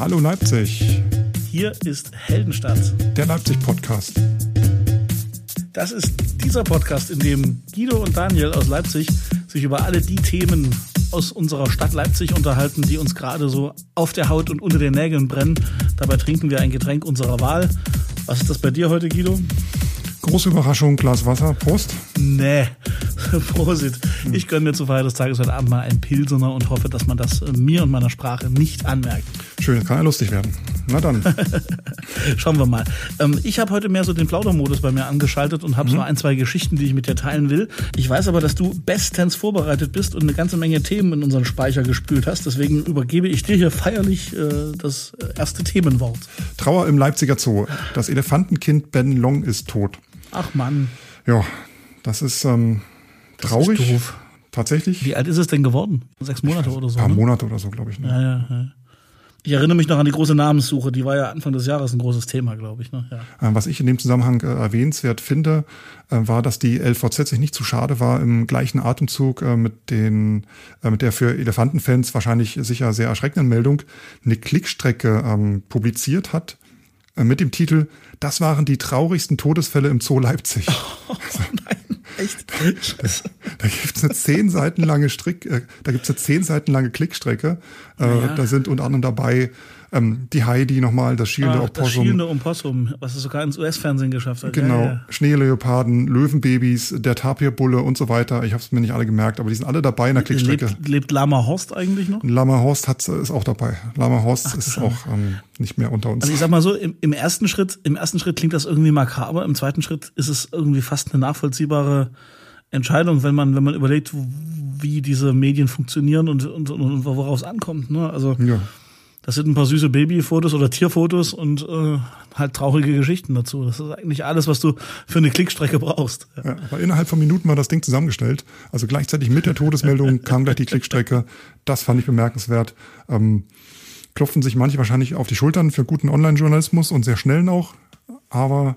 Hallo Leipzig. Hier ist Heldenstadt. Der Leipzig-Podcast. Das ist dieser Podcast, in dem Guido und Daniel aus Leipzig sich über alle die Themen aus unserer Stadt Leipzig unterhalten, die uns gerade so auf der Haut und unter den Nägeln brennen. Dabei trinken wir ein Getränk unserer Wahl. Was ist das bei dir heute, Guido? Große Überraschung, Glas Wasser, Prost. Nee, Prosit. Ich gönne mir zur Feier des Tages heute Abend mal einen Pilsener und hoffe, dass man das mir und meiner Sprache nicht anmerkt. Schön, kann ja lustig werden. Na dann. Schauen wir mal. Ähm, ich habe heute mehr so den Plaudermodus bei mir angeschaltet und habe mhm. so ein, zwei Geschichten, die ich mit dir teilen will. Ich weiß aber, dass du bestens vorbereitet bist und eine ganze Menge Themen in unseren Speicher gespült hast. Deswegen übergebe ich dir hier feierlich äh, das erste Themenwort. Trauer im Leipziger Zoo. Das Elefantenkind Ben Long ist tot. Ach Mann. Ja, das ist ähm, traurig. Das ist. Tatsächlich. Wie alt ist es denn geworden? Sechs Monate oder so? Ein paar ne? Monate oder so, glaube ich. Ne? Ja, ja, ja. Ich erinnere mich noch an die große Namenssuche, die war ja Anfang des Jahres ein großes Thema, glaube ich. Ne? Ja. Ähm, was ich in dem Zusammenhang äh, erwähnenswert finde, äh, war, dass die LVZ sich nicht zu schade war, im gleichen Atemzug äh, mit, den, äh, mit der für Elefantenfans wahrscheinlich sicher sehr erschreckenden Meldung eine Klickstrecke ähm, publiziert hat äh, mit dem Titel Das waren die traurigsten Todesfälle im Zoo Leipzig. Oh, echt? Da, da gibt es eine zehn Seiten lange Strick, äh, da gibt es eine zehn Seiten lange Klickstrecke. Äh, ja. Da sind unter anderem dabei ähm, die Heidi nochmal, das schielende Ach, Opossum. Das schielende Opossum, was es sogar ins US-Fernsehen geschafft hat. Genau, ja, ja. Schneeleoparden, Löwenbabys, der Tapirbulle und so weiter. Ich habe es mir nicht alle gemerkt, aber die sind alle dabei in der Klickstrecke. Lebt, lebt Lama Horst eigentlich noch? Lama Horst hat, ist auch dabei. Lama Horst Ach, ist auch ähm, nicht mehr unter uns. Also ich sag mal so, im, im, ersten Schritt, im ersten Schritt klingt das irgendwie makaber, im zweiten Schritt ist es irgendwie fast eine nachvollziehbare Entscheidung, wenn man, wenn man überlegt, wie diese Medien funktionieren und, und, und worauf es ankommt. Ne? Also ja. Das sind ein paar süße Babyfotos oder Tierfotos und äh, halt traurige Geschichten dazu. Das ist eigentlich alles, was du für eine Klickstrecke brauchst. Ja. aber innerhalb von Minuten war das Ding zusammengestellt. Also gleichzeitig mit der Todesmeldung kam gleich die Klickstrecke. Das fand ich bemerkenswert. Ähm, klopfen sich manche wahrscheinlich auf die Schultern für guten Online-Journalismus und sehr schnellen auch. Aber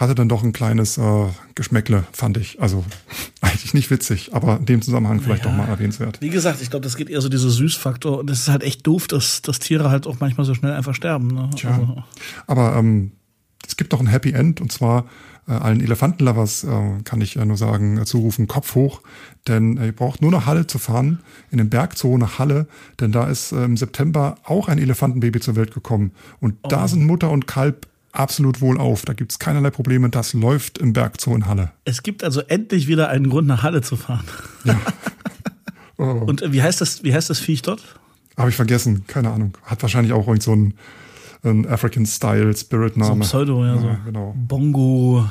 hatte dann doch ein kleines äh, Geschmäckle, fand ich. Also eigentlich nicht witzig, aber in dem Zusammenhang vielleicht ja, doch mal erwähnenswert. Wie gesagt, ich glaube, das geht eher so dieser Süßfaktor und es ist halt echt doof, dass, dass Tiere halt auch manchmal so schnell einfach sterben. Ne? Tja. Also. Aber ähm, es gibt doch ein Happy End und zwar äh, allen Elefantenlovers äh, kann ich ja nur sagen, äh, zurufen, Kopf hoch, denn äh, ihr braucht nur nach Halle zu fahren, in den Bergzoo nach Halle, denn da ist äh, im September auch ein Elefantenbaby zur Welt gekommen und oh. da sind Mutter und Kalb absolut wohl auf. Da gibt es keinerlei Probleme. Das läuft im Bergzoo in Halle. Es gibt also endlich wieder einen Grund, nach Halle zu fahren. Ja. Oh. Und äh, wie heißt das, wie heißt das Viech dort? Habe ich vergessen, keine Ahnung. Hat wahrscheinlich auch irgend so einen, einen African-Style-Spirit-Name. So Pseudo, ja. ja so. genau. Bongo.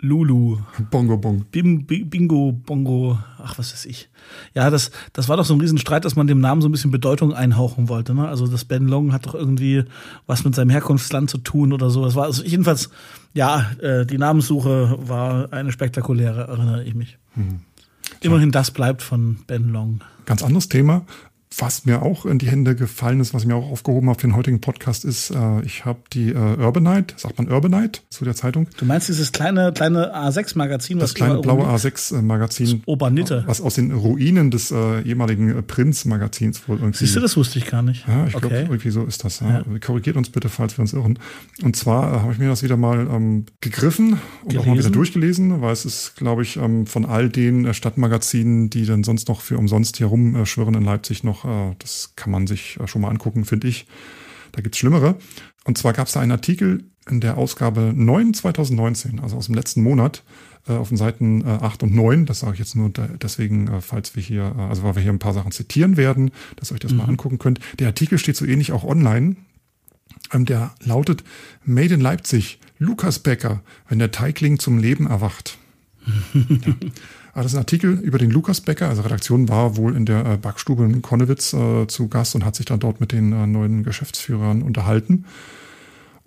Lulu. Bongo Bong. Bim, Bingo, Bongo, ach was weiß ich. Ja, das, das war doch so ein Riesenstreit, dass man dem Namen so ein bisschen Bedeutung einhauchen wollte. Ne? Also das Ben Long hat doch irgendwie was mit seinem Herkunftsland zu tun oder so. Das war also jedenfalls, ja, äh, die Namenssuche war eine spektakuläre, erinnere ich mich. Hm. Immerhin das bleibt von Ben Long. Ganz anderes Thema was mir auch in die Hände gefallen ist, was ich mir auch aufgehoben habe für den heutigen Podcast, ist, äh, ich habe die äh, Urbanite, sagt man Urbanite zu der Zeitung. Du meinst dieses kleine, kleine A6-Magazin? Das kleine blaue A6-Magazin. Obernitte. Was aus den Ruinen des äh, ehemaligen äh, Prinz-Magazins wohl irgendwie. Siehst du, das wusste ich gar nicht. Ja, ich okay. glaube, irgendwie so ist das. Ja. Ja. Korrigiert uns bitte, falls wir uns irren. Und zwar äh, habe ich mir das wieder mal ähm, gegriffen und Gelesen. auch mal wieder durchgelesen, weil es ist, glaube ich, ähm, von all den äh, Stadtmagazinen, die dann sonst noch für umsonst hier rumschwirren in Leipzig noch äh, das kann man sich äh, schon mal angucken, finde ich. Da gibt es Schlimmere. Und zwar gab es da einen Artikel in der Ausgabe 9 2019, also aus dem letzten Monat, äh, auf den Seiten 8 und 9. Das sage ich jetzt nur deswegen, falls wir hier, also weil wir hier ein paar Sachen zitieren werden, dass ihr euch das mhm. mal angucken könnt. Der Artikel steht so ähnlich auch online. Ähm, der lautet Made in Leipzig, Lukas Becker, wenn der Teigling zum Leben erwacht. ja. Ah, das ist ein Artikel über den Lukas Becker. Also Redaktion war wohl in der äh, Backstube in Konnewitz äh, zu Gast und hat sich dann dort mit den äh, neuen Geschäftsführern unterhalten.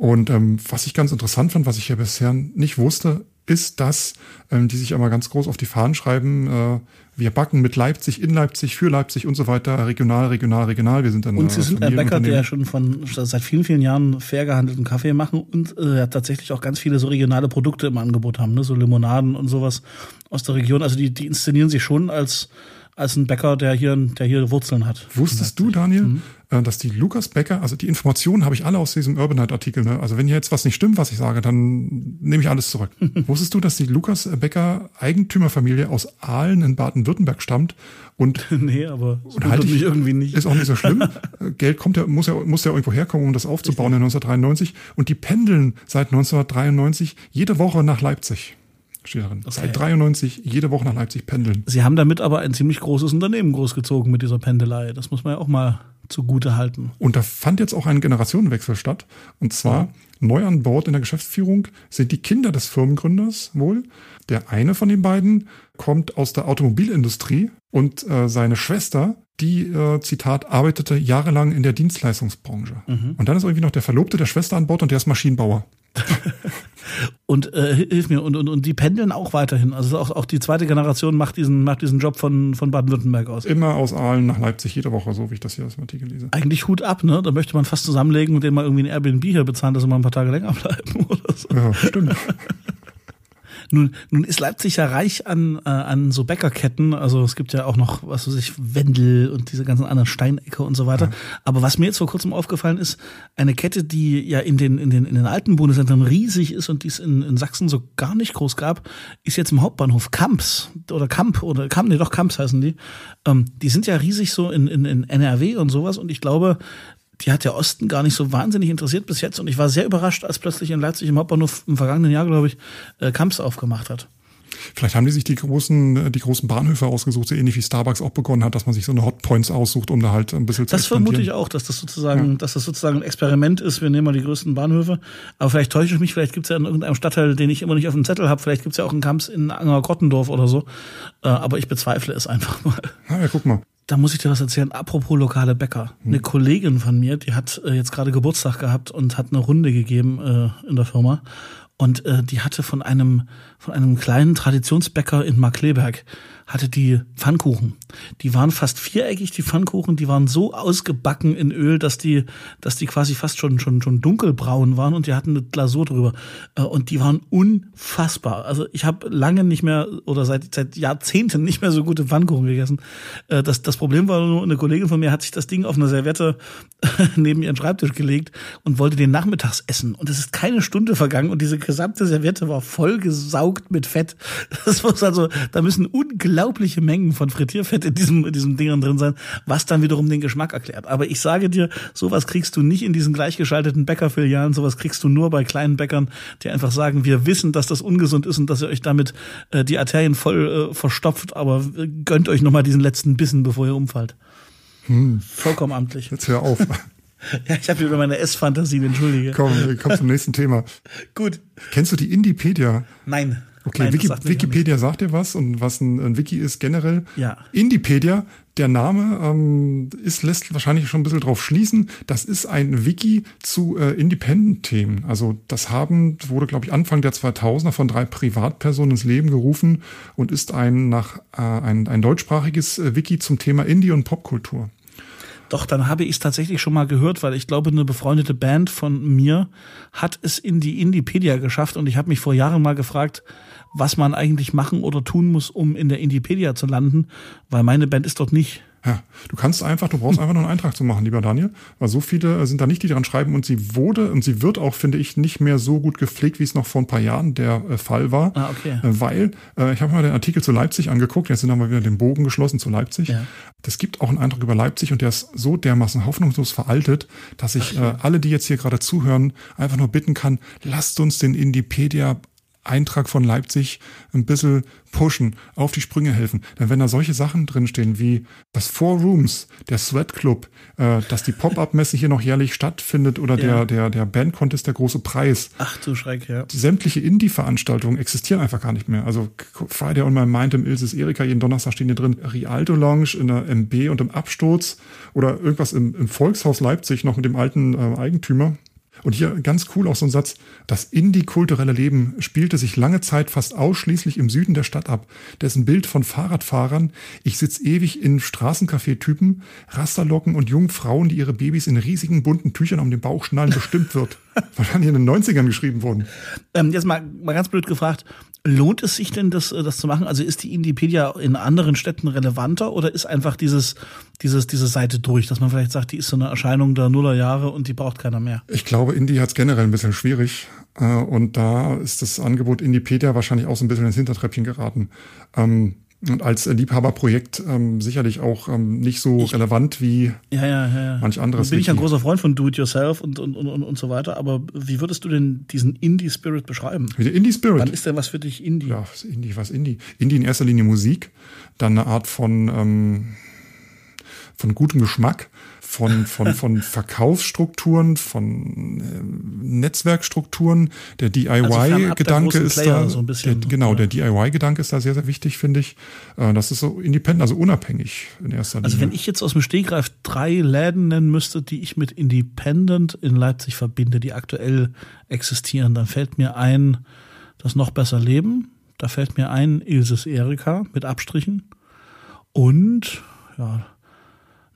Und ähm, was ich ganz interessant fand, was ich ja bisher nicht wusste, ist, dass ähm, die sich immer ganz groß auf die Fahnen schreiben, äh, wir backen mit Leipzig, in Leipzig, für Leipzig und so weiter, regional, regional, regional. Wir sind dann Und Sie sind ein Bäcker, der schon von seit vielen, vielen Jahren fair gehandelten Kaffee machen und äh, tatsächlich auch ganz viele so regionale Produkte im Angebot haben, ne? so Limonaden und sowas aus der Region. Also die, die inszenieren sich schon als als ein Bäcker, der hier, der hier Wurzeln hat. Wusstest du, Daniel, mhm. Äh, dass die Lukas Bäcker, also die Informationen habe ich alle aus diesem Urbanite-Artikel, ne? also wenn hier jetzt was nicht stimmt, was ich sage, dann nehme ich alles zurück. Wusstest du, dass die Lukas Bäcker Eigentümerfamilie aus Aalen in Baden-Württemberg stammt und nee, aber und halte ich irgendwie nicht. Ist auch nicht so schlimm. Geld kommt ja, muss ja, muss ja irgendwo herkommen, um das aufzubauen in 1993. Und die pendeln seit 1993 jede Woche nach Leipzig. Steht darin. Okay. Seit 93 jede Woche nach Leipzig pendeln. Sie haben damit aber ein ziemlich großes Unternehmen großgezogen mit dieser Pendelei. Das muss man ja auch mal zugute halten. Und da fand jetzt auch ein Generationenwechsel statt. Und zwar ja. neu an Bord in der Geschäftsführung sind die Kinder des Firmengründers wohl. Der eine von den beiden kommt aus der Automobilindustrie und äh, seine Schwester, die, äh, Zitat, arbeitete jahrelang in der Dienstleistungsbranche. Mhm. Und dann ist irgendwie noch der Verlobte der Schwester an Bord und der ist Maschinenbauer. und äh, hilf mir, und, und, und die pendeln auch weiterhin. Also auch, auch die zweite Generation macht diesen, macht diesen Job von, von Baden-Württemberg aus. Immer aus Aalen nach Leipzig, jede Woche, so wie ich das hier aus dem Artikel lese. Eigentlich Hut ab, ne? Da möchte man fast zusammenlegen und denen mal irgendwie ein Airbnb hier bezahlen, dass sie mal ein paar Tage länger bleiben oder so. Ja, stimmt. Nun, nun ist Leipzig ja reich an, äh, an so Bäckerketten. Also es gibt ja auch noch, was weiß ich, Wendel und diese ganzen anderen Steinecke und so weiter. Ja. Aber was mir jetzt vor kurzem aufgefallen ist, eine Kette, die ja in den, in den, in den alten Bundesländern riesig ist und die es in, in Sachsen so gar nicht groß gab, ist jetzt im Hauptbahnhof Kamps oder Kamp oder Kamp, nee, doch Kamps heißen die. Ähm, die sind ja riesig so in, in, in NRW und sowas und ich glaube, die hat der Osten gar nicht so wahnsinnig interessiert bis jetzt. Und ich war sehr überrascht, als plötzlich in Leipzig im Hauptbahnhof im vergangenen Jahr, glaube ich, äh, Kamps aufgemacht hat. Vielleicht haben die sich die großen, die großen Bahnhöfe ausgesucht, so ähnlich wie Starbucks auch begonnen hat, dass man sich so eine Hotpoints aussucht, um da halt ein bisschen zu Das vermute ich auch, dass das sozusagen, ja. dass das sozusagen ein Experiment ist. Wir nehmen mal die größten Bahnhöfe. Aber vielleicht täusche ich mich, vielleicht gibt es ja in irgendeinem Stadtteil, den ich immer nicht auf dem Zettel habe, vielleicht gibt es ja auch einen Kamps in Anger-Grottendorf oder so. Äh, aber ich bezweifle es einfach mal. Ja, ja, guck mal da muss ich dir was erzählen. Apropos lokale Bäcker. Hm. Eine Kollegin von mir, die hat äh, jetzt gerade Geburtstag gehabt und hat eine Runde gegeben äh, in der Firma. Und äh, die hatte von einem, von einem kleinen Traditionsbäcker in Markleberg hatte die Pfannkuchen. Die waren fast viereckig, die Pfannkuchen, die waren so ausgebacken in Öl, dass die, dass die quasi fast schon, schon, schon dunkelbraun waren und die hatten eine Glasur drüber. Äh, und die waren unfassbar. Also ich habe lange nicht mehr oder seit, seit Jahrzehnten nicht mehr so gute Pfannkuchen gegessen. Äh, das, das Problem war nur, eine Kollegin von mir hat sich das Ding auf einer Serviette neben ihren Schreibtisch gelegt und wollte den nachmittags essen. Und es ist keine Stunde vergangen und diese gesamte Serviette war voll gesaugt mit Fett. Das muss also, da müssen unglaublich unglaubliche Mengen von Frittierfett in diesem, in diesem Dingern drin sein, was dann wiederum den Geschmack erklärt. Aber ich sage dir, sowas kriegst du nicht in diesen gleichgeschalteten Bäckerfilialen, sowas kriegst du nur bei kleinen Bäckern, die einfach sagen, wir wissen, dass das ungesund ist und dass ihr euch damit äh, die Arterien voll äh, verstopft, aber gönnt euch nochmal diesen letzten Bissen, bevor ihr umfallt. Hm. Vollkommen amtlich. Jetzt hör auf. Ja, ich habe über meine Essfantasien, entschuldige. Komm, komm zum nächsten Thema. Gut. Kennst du die Indipedia? Nein. Okay, Nein, Wiki, sagt Wikipedia sagt dir was und was ein, ein, Wiki ist generell. Ja. Indipedia, der Name ähm, ist, lässt wahrscheinlich schon ein bisschen drauf schließen. Das ist ein Wiki zu äh, Independent-Themen. Also das haben, wurde, glaube ich, Anfang der 2000er von drei Privatpersonen ins Leben gerufen und ist ein, nach, äh, ein, ein deutschsprachiges äh, Wiki zum Thema Indie- und Popkultur. Doch, dann habe ich es tatsächlich schon mal gehört, weil ich glaube, eine befreundete Band von mir hat es in die Indipedia geschafft und ich habe mich vor Jahren mal gefragt, was man eigentlich machen oder tun muss, um in der Indipedia zu landen, weil meine Band ist dort nicht. Ja, du kannst einfach, du brauchst einfach nur einen Eintrag zu machen, lieber Daniel, weil so viele äh, sind da nicht, die dran schreiben und sie wurde und sie wird auch, finde ich, nicht mehr so gut gepflegt, wie es noch vor ein paar Jahren der äh, Fall war. Ah, okay. Äh, weil, ich habe mal den Artikel zu Leipzig angeguckt, jetzt haben wir wieder den Bogen geschlossen zu Leipzig. Ja. Das gibt auch einen Eindruck über Leipzig und der ist so dermaßen hoffnungslos veraltet, dass ich äh, alle, die jetzt hier gerade zuhören, einfach nur bitten kann, lasst uns den Indipedia Eintrag von Leipzig ein bisschen pushen, auf die Sprünge helfen. Denn wenn da solche Sachen drinstehen wie das Four Rooms, der Sweat Club, äh, dass die Pop-Up-Messe hier noch jährlich stattfindet oder ja. der, der, der Band-Contest, der große Preis. Ach du Schreck, ja. Die sämtliche Indie-Veranstaltungen existieren einfach gar nicht mehr. Also Friday on My Mind im Ilses Erika, jeden Donnerstag stehen hier drin Rialto Lounge in der MB und im Absturz oder irgendwas im, im Volkshaus Leipzig noch mit dem alten äh, Eigentümer. Und hier ganz cool auch so ein Satz, das indie-kulturelle Leben spielte sich lange Zeit fast ausschließlich im Süden der Stadt ab, dessen Bild von Fahrradfahrern, ich sitz ewig in Straßencafé-Typen, Rasterlocken und jungen Frauen, die ihre Babys in riesigen bunten Tüchern um den Bauch schnallen, bestimmt wird. Wahrscheinlich in den 90ern geschrieben wurden. Ähm, jetzt mal, mal ganz blöd gefragt, lohnt es sich denn, das, äh, das zu machen? Also ist die Indipedia in anderen Städten relevanter oder ist einfach dieses, dieses, diese Seite durch, dass man vielleicht sagt, die ist so eine Erscheinung der Nullerjahre und die braucht keiner mehr? Ich glaube, Indie hat es generell ein bisschen schwierig. Äh, und da ist das Angebot Indipedia wahrscheinlich auch so ein bisschen ins Hintertreppchen geraten. Ähm, und als Liebhaberprojekt ähm, sicherlich auch ähm, nicht so ich, relevant wie ja, ja, ja, manch anderes. Bin ich ein großer Freund von Do-it-yourself und, und, und, und so weiter, aber wie würdest du denn diesen Indie-Spirit beschreiben? Wie der Indie-Spirit? Wann ist denn was für dich Indie? Ja, was Indie, was Indie? Indie in erster Linie Musik, dann eine Art von, ähm, von gutem Geschmack von, von, von Verkaufsstrukturen, von äh, Netzwerkstrukturen. Der DIY-Gedanke also ist da, so der, genau, ja. der DIY-Gedanke ist da sehr, sehr wichtig, finde ich. Äh, das ist so independent, also unabhängig in erster Linie. Also wenn ich jetzt aus dem Stegreif drei Läden nennen müsste, die ich mit Independent in Leipzig verbinde, die aktuell existieren, dann fällt mir ein, das noch besser Leben. Da fällt mir ein Ilses Erika mit Abstrichen. Und, ja,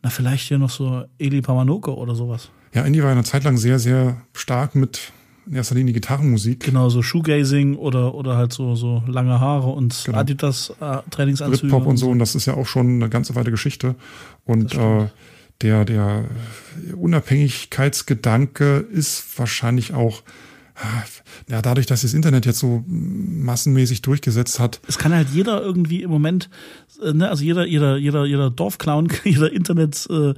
na, vielleicht hier noch so Eli Pamanoko oder sowas. Ja, Indie war eine Zeit lang sehr, sehr stark mit in erster Linie Gitarrenmusik. Genau, so Shoegazing oder, oder halt so, so lange Haare und genau. Adidas äh, Trainingsanzüge. Britpop und so, und das ist ja auch schon eine ganze Weile Geschichte. Und äh, der, der Unabhängigkeitsgedanke ist wahrscheinlich auch ja, dadurch, dass das Internet jetzt so massenmäßig durchgesetzt hat. Es kann halt jeder irgendwie im Moment, äh, ne, also jeder, jeder, jeder, jeder Dorfclown, jeder internetfähige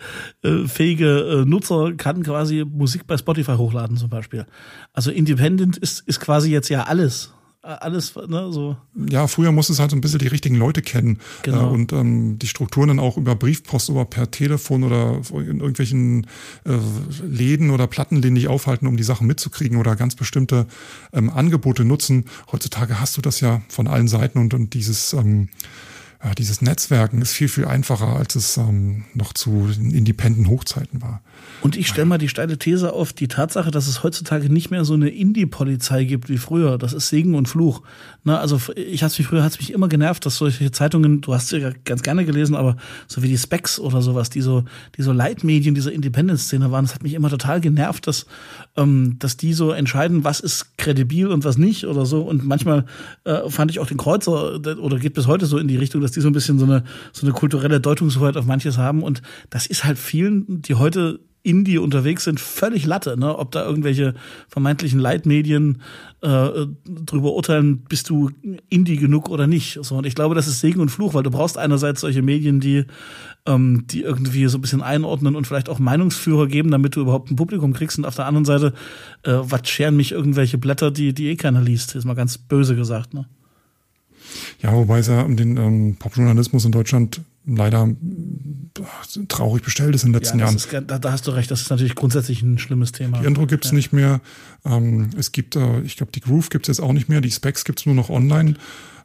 äh, äh, Nutzer kann quasi Musik bei Spotify hochladen zum Beispiel. Also Independent ist, ist quasi jetzt ja alles alles, ne, so. Ja, früher musste es halt so ein bisschen die richtigen Leute kennen. Genau. Äh, und ähm, die Strukturen dann auch über Briefpost oder per Telefon oder in irgendwelchen äh, Läden oder Plattenläden dich aufhalten, um die Sachen mitzukriegen oder ganz bestimmte ähm, Angebote nutzen. Heutzutage hast du das ja von allen Seiten und, und dieses ähm, ja, dieses Netzwerken ist viel, viel einfacher, als es ähm, noch zu independenten Hochzeiten war. Und ich stelle mal die steile These auf, die Tatsache, dass es heutzutage nicht mehr so eine Indie-Polizei gibt wie früher, das ist Segen und Fluch. Na, also ich hat's mich früher hat's mich immer genervt, dass solche Zeitungen, du hast sie ja ganz gerne gelesen, aber so wie die Specs oder sowas, die so, die so Leitmedien dieser Independence-Szene waren, das hat mich immer total genervt, dass, ähm, dass die so entscheiden, was ist kredibil und was nicht oder so. Und manchmal äh, fand ich auch den Kreuzer oder geht bis heute so in die Richtung, dass die so ein bisschen so eine, so eine kulturelle Deutungshoheit auf manches haben. Und das ist halt vielen, die heute Indie unterwegs sind, völlig Latte, ne? Ob da irgendwelche vermeintlichen Leitmedien äh, drüber urteilen, bist du Indie genug oder nicht. So, und ich glaube, das ist Segen und Fluch, weil du brauchst einerseits solche Medien, die, ähm, die irgendwie so ein bisschen einordnen und vielleicht auch Meinungsführer geben, damit du überhaupt ein Publikum kriegst. Und auf der anderen Seite, äh, was scheren mich irgendwelche Blätter, die, die eh keiner liest, ist mal ganz böse gesagt, ne? Ja, wobei es ja um den ähm, Popjournalismus in Deutschland leider äh, traurig bestellt ist in den letzten ja, Jahren. Ist, da, da, hast du recht, das ist natürlich grundsätzlich ein schlimmes Thema. Die Intro gibt es ja. nicht mehr. Ähm, es gibt, äh, ich glaube, die Groove gibt es jetzt auch nicht mehr. Die Specs gibt es nur noch online.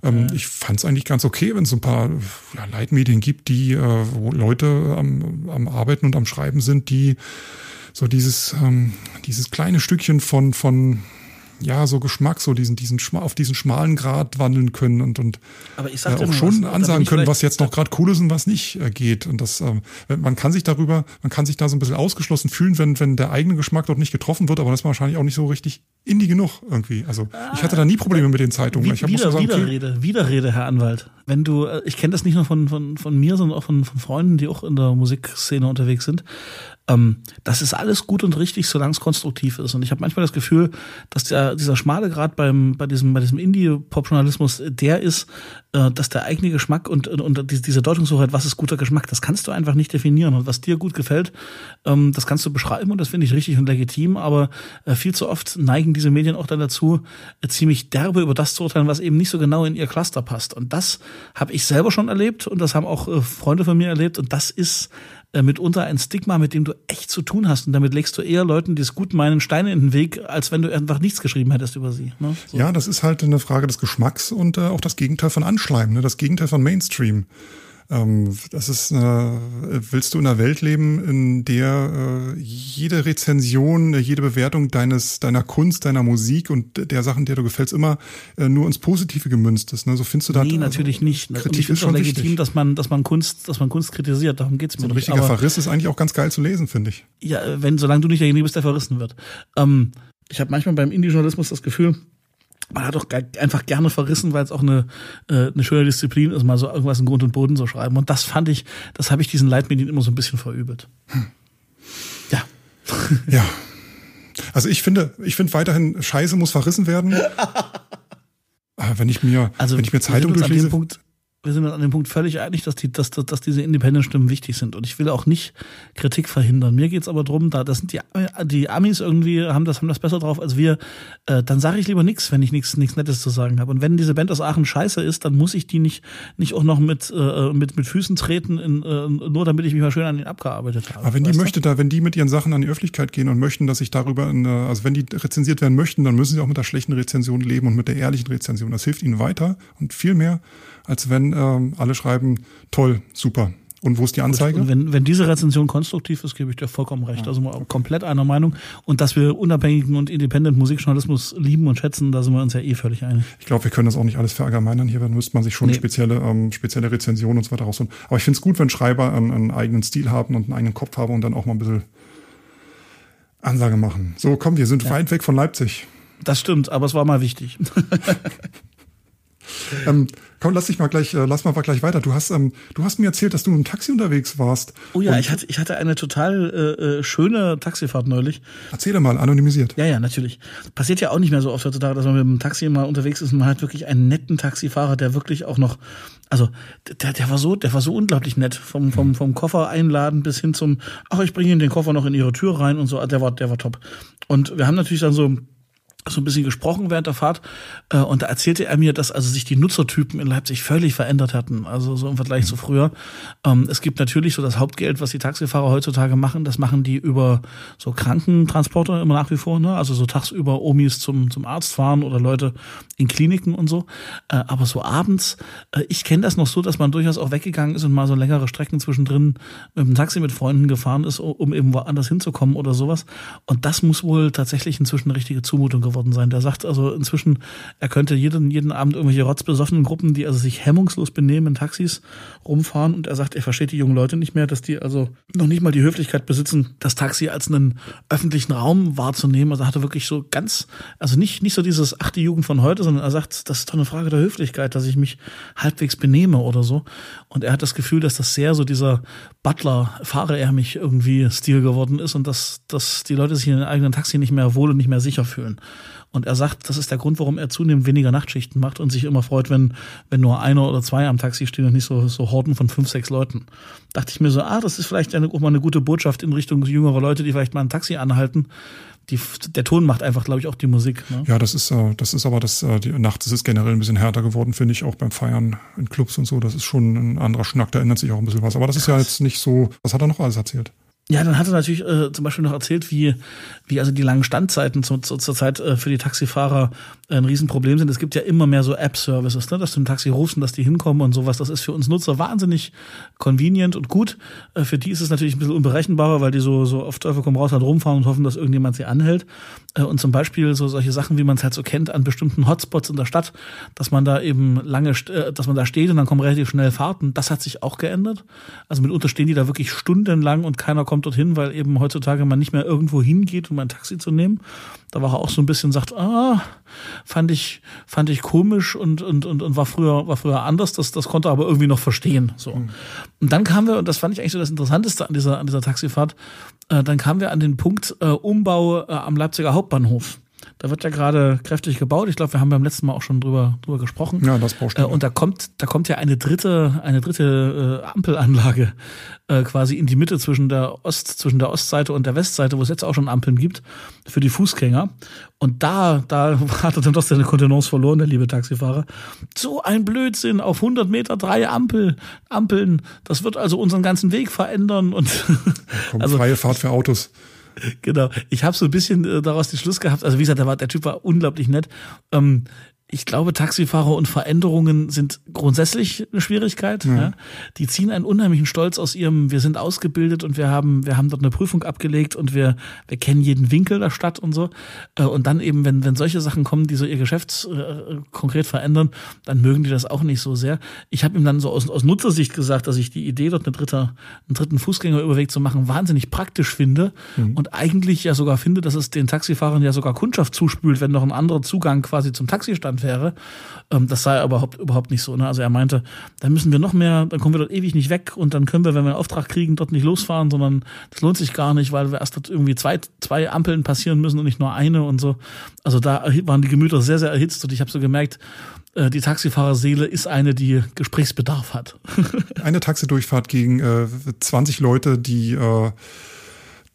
Ähm, ja. Ich fand es eigentlich ganz okay, wenn es so ein paar ja, Leitmedien gibt, die, äh, wo Leute am, am Arbeiten und am Schreiben sind, die so dieses, ähm, dieses kleine Stückchen von, von ja, so Geschmack, so diesen, diesen auf diesen schmalen Grad wandeln können und, und Aber ich sag äh, auch schon was, ansagen können, was jetzt noch gerade cool ist und was nicht äh, geht. Und das, äh, man kann sich darüber, man kann sich da so ein bisschen ausgeschlossen fühlen, wenn, wenn der eigene Geschmack dort nicht getroffen wird, aber das ist wahrscheinlich auch nicht so richtig indie genug irgendwie. Also ich hatte da nie Probleme mit den Zeitungen. Wie, ich wieder, sagen, Widerrede, okay. Widerrede, Herr Anwalt. Wenn du, äh, ich kenne das nicht nur von, von, von mir, sondern auch von, von Freunden, die auch in der Musikszene unterwegs sind. Ähm, das ist alles gut und richtig, solange es konstruktiv ist. Und ich habe manchmal das Gefühl, dass der, dieser schmale Grad beim, bei diesem, bei diesem Indie-Pop-Journalismus der ist, äh, dass der eigene Geschmack und, und, und diese Deutungshoheit, was ist guter Geschmack, das kannst du einfach nicht definieren. Und was dir gut gefällt, ähm, das kannst du beschreiben und das finde ich richtig und legitim. Aber äh, viel zu oft neigen diese Medien auch dann dazu, äh, ziemlich derbe über das zu urteilen, was eben nicht so genau in ihr Cluster passt. Und das habe ich selber schon erlebt und das haben auch äh, Freunde von mir erlebt. Und das ist äh, mitunter ein Stigma, mit dem du echt zu tun hast. Und damit legst du eher Leuten, die es gut meinen, Steine in den Weg, als wenn du einfach nichts geschrieben hättest über sie. Ne? So. Ja, das ist halt eine Frage des Geschmacks und äh, auch das Gegenteil von Anschleimen, ne? das Gegenteil von Mainstream. Ähm, das ist, willst du in einer Welt leben, in der äh, jede Rezension, äh, jede Bewertung deines, deiner Kunst, deiner Musik und der Sachen, der du gefällst, immer äh, nur ins Positive gemünzt ist. Ne? So findest du da. Nee, also, natürlich nicht. Kritik und ich finde es auch legitim, wichtig. dass man, dass man Kunst, dass man Kunst kritisiert. Darum geht's mir so ein richtiger Aber, Verriss ist eigentlich auch ganz geil zu lesen, finde ich. Ja, wenn, solange du nicht derjenige bist, der verrissen wird. Ähm, ich habe manchmal beim Indie-Journalismus das Gefühl, man hat doch einfach gerne verrissen, weil es auch eine, äh, eine schöne Disziplin ist, mal so irgendwas in Grund und Boden zu schreiben. Und das fand ich, das habe ich diesen Leitmedien immer so ein bisschen verübelt. Hm. Ja. Ja. Also ich finde, ich finde weiterhin, Scheiße muss verrissen werden. wenn ich mir, also, wenn ich mir Zeitung durchlese. Punkt, wir sind an dem Punkt völlig einig, dass, die, dass, dass, dass diese Independent-Stimmen wichtig sind. Und ich will auch nicht Kritik verhindern. Mir geht's aber drum, da das sind die, die Amis irgendwie haben das, haben das besser drauf als wir. Äh, dann sage ich lieber nichts, wenn ich nichts nichts Nettes zu sagen habe. Und wenn diese Band aus Aachen scheiße ist, dann muss ich die nicht, nicht auch noch mit, äh, mit, mit Füßen treten, in, äh, nur damit ich mich mal schön an den abgearbeitet habe. Aber wenn die möchte, da, wenn die mit ihren Sachen an die Öffentlichkeit gehen und möchten, dass ich darüber, in, also wenn die rezensiert werden möchten, dann müssen sie auch mit der schlechten Rezension leben und mit der ehrlichen Rezension. Das hilft ihnen weiter und viel mehr als wenn ähm, alle schreiben, toll, super. Und wo ist die Anzeige? Gut, wenn, wenn diese Rezension konstruktiv ist, gebe ich dir vollkommen recht. Ja. Also komplett einer Meinung. Und dass wir unabhängigen und independent Musikjournalismus lieben und schätzen, da sind wir uns ja eh völlig einig. Ich glaube, wir können das auch nicht alles verallgemeinern. Hier müsste man sich schon nee. spezielle, ähm, spezielle Rezensionen und so weiter rausholen. Aber ich finde es gut, wenn Schreiber einen, einen eigenen Stil haben und einen eigenen Kopf haben und dann auch mal ein bisschen Ansage machen. So, komm, wir sind ja. weit weg von Leipzig. Das stimmt, aber es war mal wichtig. ähm, komm, lass dich mal gleich, äh, lass mal gleich weiter. Du hast, ähm, du hast mir erzählt, dass du im Taxi unterwegs warst. Oh ja, ich hatte, ich hatte eine total äh, äh, schöne Taxifahrt neulich. Erzähl doch mal, anonymisiert. Ja, ja, natürlich. Passiert ja auch nicht mehr so oft heutzutage, dass man mit dem Taxi mal unterwegs ist und man hat wirklich einen netten Taxifahrer, der wirklich auch noch, also der, der war so, der war so unglaublich nett. Vom, vom, vom Koffer einladen bis hin zum, ach, ich bringe Ihnen den Koffer noch in Ihre Tür rein und so. Der war, der war top. Und wir haben natürlich dann so so ein bisschen gesprochen während der Fahrt äh, und da erzählte er mir, dass also sich die Nutzertypen in Leipzig völlig verändert hatten, also so im Vergleich zu früher. Ähm, es gibt natürlich so das Hauptgeld, was die Taxifahrer heutzutage machen, das machen die über so Krankentransporter immer nach wie vor, ne? also so tagsüber Omis zum zum Arzt fahren oder Leute in Kliniken und so. Äh, aber so abends, äh, ich kenne das noch so, dass man durchaus auch weggegangen ist und mal so längere Strecken zwischendrin mit dem Taxi mit Freunden gefahren ist, um eben woanders hinzukommen oder sowas. Und das muss wohl tatsächlich inzwischen eine richtige Zumutung geworden geworden sein. Der sagt also inzwischen, er könnte jeden, jeden Abend irgendwelche rotzbesoffenen Gruppen, die also sich hemmungslos benehmen in Taxis rumfahren und er sagt, er versteht die jungen Leute nicht mehr, dass die also noch nicht mal die Höflichkeit besitzen, das Taxi als einen öffentlichen Raum wahrzunehmen. Also er wirklich so ganz, also nicht, nicht so dieses, ach, die Jugend von heute, sondern er sagt, das ist doch eine Frage der Höflichkeit, dass ich mich halbwegs benehme oder so. Und er hat das Gefühl, dass das sehr so dieser Butler, fahre er mich irgendwie Stil geworden ist und dass, dass die Leute sich in ihrem eigenen Taxi nicht mehr wohl und nicht mehr sicher fühlen. Und er sagt, das ist der Grund, warum er zunehmend weniger Nachtschichten macht und sich immer freut, wenn, wenn nur einer oder zwei am Taxi stehen und nicht so, so Horden von fünf, sechs Leuten. Dachte ich mir so, ah, das ist vielleicht eine, auch mal eine gute Botschaft in Richtung jüngerer Leute, die vielleicht mal ein Taxi anhalten. Die, der Ton macht einfach, glaube ich, auch die Musik. Ne? Ja, das ist, äh, das ist aber das, äh, die Nacht, das ist generell ein bisschen härter geworden, finde ich, auch beim Feiern in Clubs und so. Das ist schon ein anderer Schnack, da ändert sich auch ein bisschen was. Aber das ist ja jetzt nicht so, was hat er noch alles erzählt? Ja, dann hat er natürlich äh, zum Beispiel noch erzählt, wie, wie also die langen Standzeiten zu, zu, zur Zeit äh, für die Taxifahrer äh, ein Riesenproblem sind. Es gibt ja immer mehr so App-Services, ne, dass du ein Taxi rufst und dass die hinkommen und sowas. Das ist für uns Nutzer wahnsinnig convenient und gut. Äh, für die ist es natürlich ein bisschen unberechenbarer, weil die so, so oft Teufel komm raus halt rumfahren und hoffen, dass irgendjemand sie anhält. Äh, und zum Beispiel so solche Sachen, wie man es halt so kennt, an bestimmten Hotspots in der Stadt, dass man da eben lange, äh, dass man da steht und dann kommen relativ schnell Fahrten. Das hat sich auch geändert. Also mitunter stehen die da wirklich stundenlang und keiner kommt kommt dorthin, weil eben heutzutage man nicht mehr irgendwo hingeht, um ein Taxi zu nehmen. Da war er auch so ein bisschen sagt, ah, fand ich, fand ich komisch und, und, und, und war früher, war früher anders. Das, das konnte er aber irgendwie noch verstehen, so. Mhm. Und dann kamen wir, und das fand ich eigentlich so das Interessanteste an dieser, an dieser Taxifahrt, äh, dann kamen wir an den Punkt, äh, Umbau äh, am Leipziger Hauptbahnhof. Da wird ja gerade kräftig gebaut. Ich glaube, wir haben beim letzten Mal auch schon drüber, drüber gesprochen. Ja, das Baustelle. Äh, und da kommt, da kommt ja eine dritte, eine dritte äh, Ampelanlage äh, quasi in die Mitte zwischen der Ost, zwischen der Ostseite und der Westseite, wo es jetzt auch schon Ampeln gibt für die Fußgänger. Und da, da hat er dann doch seine Kontenance verloren, der liebe Taxifahrer. So ein Blödsinn auf 100 Meter drei Ampel, Ampeln. Das wird also unseren ganzen Weg verändern und Komm, also freie Fahrt für Autos. Genau. Ich habe so ein bisschen äh, daraus den Schluss gehabt. Also wie gesagt, der, war, der Typ war unglaublich nett. Ähm, ich glaube, Taxifahrer und Veränderungen sind grundsätzlich eine Schwierigkeit. Mhm. Ja. Die ziehen einen unheimlichen Stolz aus ihrem, wir sind ausgebildet und wir haben, wir haben dort eine Prüfung abgelegt und wir, wir kennen jeden Winkel der Stadt und so. Äh, und dann eben, wenn, wenn solche Sachen kommen, die so ihr Geschäft äh, konkret verändern, dann mögen die das auch nicht so sehr. Ich habe ihm dann so aus, aus Nutzersicht gesagt, dass ich die Idee, dort eine dritte, einen dritten Fußgängerüberweg zu machen, wahnsinnig praktisch finde mhm. und eigentlich ja sogar finde, dass es den Taxifahrern ja sogar Kundschaft zuspült, wenn noch ein anderer Zugang quasi zum Taxistand wäre. Ähm, das sei aber überhaupt, überhaupt nicht so. Ne? Also er meinte, dann müssen wir noch mehr, dann kommen wir dort ewig nicht weg und dann können wir, wenn wir einen Auftrag kriegen, dort nicht losfahren, sondern das lohnt sich gar nicht, weil wir erst dort irgendwie zwei, zwei Ampeln passieren müssen und nicht nur eine und so. Also da waren die Gemüter sehr, sehr erhitzt und ich habe so gemerkt, äh, die Taxifahrerseele ist eine, die Gesprächsbedarf hat. eine Taxidurchfahrt gegen äh, 20 Leute, die äh,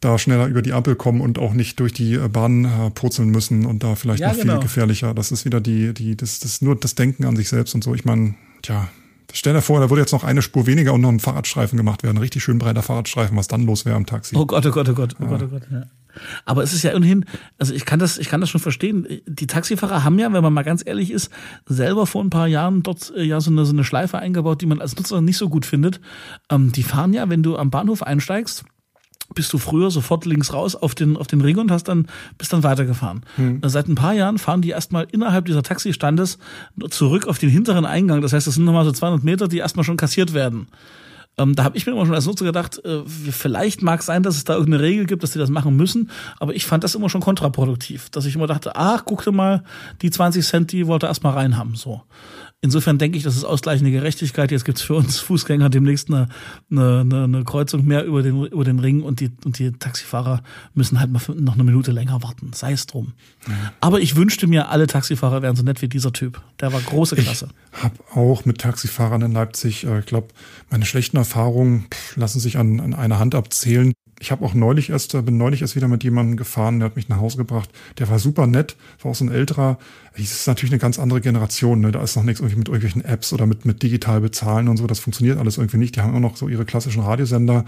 da schneller über die Ampel kommen und auch nicht durch die äh, Bahn äh, purzeln müssen und da vielleicht ja, noch genau. viel gefährlicher. Das ist wieder die, die, das, das nur das Denken an sich selbst und so. Ich meine, tja, stell dir vor, da würde jetzt noch eine Spur weniger und noch ein Fahrradstreifen gemacht werden. Richtig schön breiter Fahrradstreifen, was dann los wäre am Taxi. Oh Gott, oh Gott, oh Gott, oh ja. Gott, oh Gott, ja. Aber es ist ja ohnehin, also ich kann das, ich kann das schon verstehen. Die Taxifahrer haben ja, wenn man mal ganz ehrlich ist, selber vor ein paar Jahren dort äh, ja so eine, so eine Schleife eingebaut, die man als Nutzer nicht so gut findet. Ähm, die fahren ja, wenn du am Bahnhof einsteigst, bist du früher sofort links raus auf den, auf den Ring und hast dann, bist dann weitergefahren. Hm. Seit ein paar Jahren fahren die erstmal innerhalb dieser Taxistandes zurück auf den hinteren Eingang. Das heißt, das sind nochmal so 200 Meter, die erstmal schon kassiert werden. Ähm, da habe ich mir immer schon als Nutzer gedacht, äh, vielleicht mag sein, dass es da irgendeine Regel gibt, dass die das machen müssen, aber ich fand das immer schon kontraproduktiv, dass ich immer dachte, ach, guck dir mal, die 20 Cent, die wollte erstmal rein haben, so. Insofern denke ich, das ist ausgleichende Gerechtigkeit. Jetzt gibt's für uns Fußgänger demnächst eine, eine, eine Kreuzung mehr über den, über den Ring und die, und die Taxifahrer müssen halt mal noch eine Minute länger warten. Sei es drum. Mhm. Aber ich wünschte mir, alle Taxifahrer wären so nett wie dieser Typ. Der war große Klasse. Ich habe auch mit Taxifahrern in Leipzig, äh, ich glaube, meine schlechten Erfahrungen lassen sich an, an einer Hand abzählen ich habe auch neulich erst, bin neulich erst wieder mit jemandem gefahren, der hat mich nach Hause gebracht. Der war super nett, war auch so ein älterer. Das ist natürlich eine ganz andere Generation. Ne? Da ist noch nichts irgendwie mit irgendwelchen Apps oder mit, mit digital bezahlen und so. Das funktioniert alles irgendwie nicht. Die haben immer noch so ihre klassischen Radiosender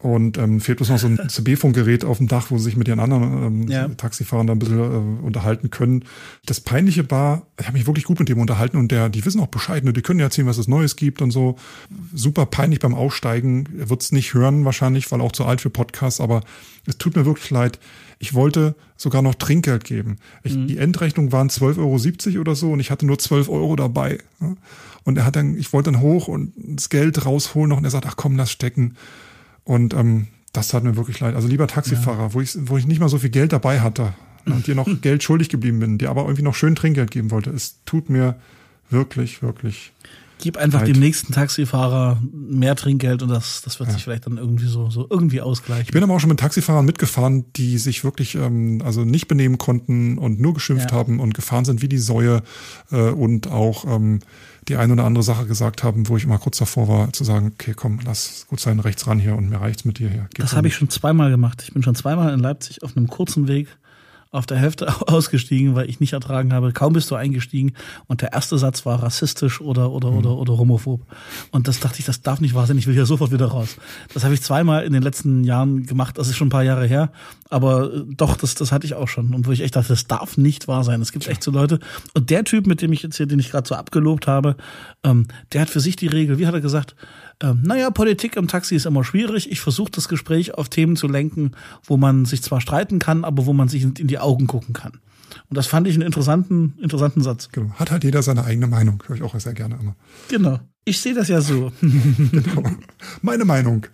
und ähm, fehlt bloß noch so ein CB-Funkgerät auf dem Dach, wo sie sich mit ihren anderen ähm, ja. Taxifahrern da ein bisschen äh, unterhalten können. Das Peinliche war, ich habe mich wirklich gut mit dem unterhalten und der, die wissen auch Bescheid, ne? die können ja erzählen, was es Neues gibt und so. Super peinlich beim Aussteigen. Er wird es nicht hören wahrscheinlich, weil auch zu alt für Podcasts, aber es tut mir wirklich leid. Ich wollte sogar noch Trinkgeld geben. Ich, mhm. Die Endrechnung waren 12,70 Euro oder so und ich hatte nur 12 Euro dabei. Und er hat dann, ich wollte dann hoch und das Geld rausholen noch und er sagt, ach komm, lass stecken. Und ähm, das tat mir wirklich leid. Also lieber Taxifahrer, ja. wo, ich, wo ich nicht mal so viel Geld dabei hatte und dir noch Geld schuldig geblieben bin, dir aber irgendwie noch schön Trinkgeld geben wollte. Es tut mir wirklich, wirklich. Gib einfach leid. dem nächsten Taxifahrer mehr Trinkgeld und das, das wird ja. sich vielleicht dann irgendwie so, so irgendwie ausgleichen. Ich bin aber auch schon mit Taxifahrern mitgefahren, die sich wirklich ähm, also nicht benehmen konnten und nur geschimpft ja. haben und gefahren sind wie die Säue äh, und auch ähm, die eine oder andere Sache gesagt haben, wo ich immer kurz davor war, zu sagen, okay, komm, lass gut sein, rechts ran hier und mir reicht's mit dir hier. Geht das habe ich schon zweimal gemacht. Ich bin schon zweimal in Leipzig auf einem kurzen Weg auf der Hälfte ausgestiegen, weil ich nicht ertragen habe. Kaum bist du eingestiegen und der erste Satz war rassistisch oder oder mhm. oder oder homophob. Und das dachte ich, das darf nicht wahr sein. Ich will hier sofort wieder raus. Das habe ich zweimal in den letzten Jahren gemacht. Das ist schon ein paar Jahre her, aber äh, doch, das das hatte ich auch schon und wo ich echt dachte, das darf nicht wahr sein. Es gibt echt so Leute. Und der Typ, mit dem ich jetzt hier, den ich gerade so abgelobt habe, ähm, der hat für sich die Regel. Wie hat er gesagt? ähm, naja, Politik im Taxi ist immer schwierig. Ich versuche das Gespräch auf Themen zu lenken, wo man sich zwar streiten kann, aber wo man sich in die Augen gucken kann. Und das fand ich einen interessanten, interessanten Satz. Genau. Hat halt jeder seine eigene Meinung. Höre ich auch sehr gerne immer. Genau. Ich sehe das ja so. genau. Meine Meinung.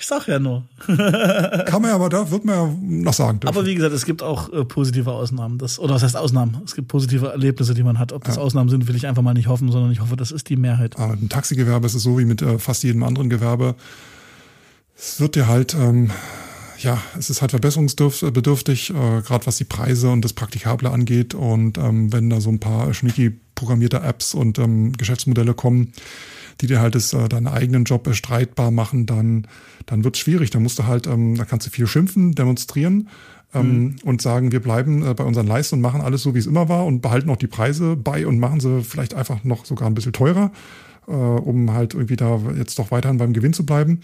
Ich sag ja nur. Kann man ja, aber da wird man ja noch sagen. Dürfen. Aber wie gesagt, es gibt auch äh, positive Ausnahmen. Das, oder was heißt Ausnahmen? Es gibt positive Erlebnisse, die man hat. Ob das ja. Ausnahmen sind, will ich einfach mal nicht hoffen, sondern ich hoffe, das ist die Mehrheit. Aber im Taxigewerbe ist es so wie mit äh, fast jedem anderen Gewerbe. Es wird dir halt, ähm, ja, es ist halt verbesserungsbedürftig, äh, gerade was die Preise und das Praktikable angeht. Und ähm, wenn da so ein paar schnicky programmierte Apps und ähm, Geschäftsmodelle kommen, die dir halt das, äh, deinen eigenen Job streitbar machen, dann, dann wird es schwierig. Da musst du halt, ähm, da kannst du viel schimpfen, demonstrieren ähm, mhm. und sagen, wir bleiben äh, bei unseren Leisten und machen alles so, wie es immer war und behalten auch die Preise bei und machen sie vielleicht einfach noch sogar ein bisschen teurer, äh, um halt irgendwie da jetzt doch weiterhin beim Gewinn zu bleiben.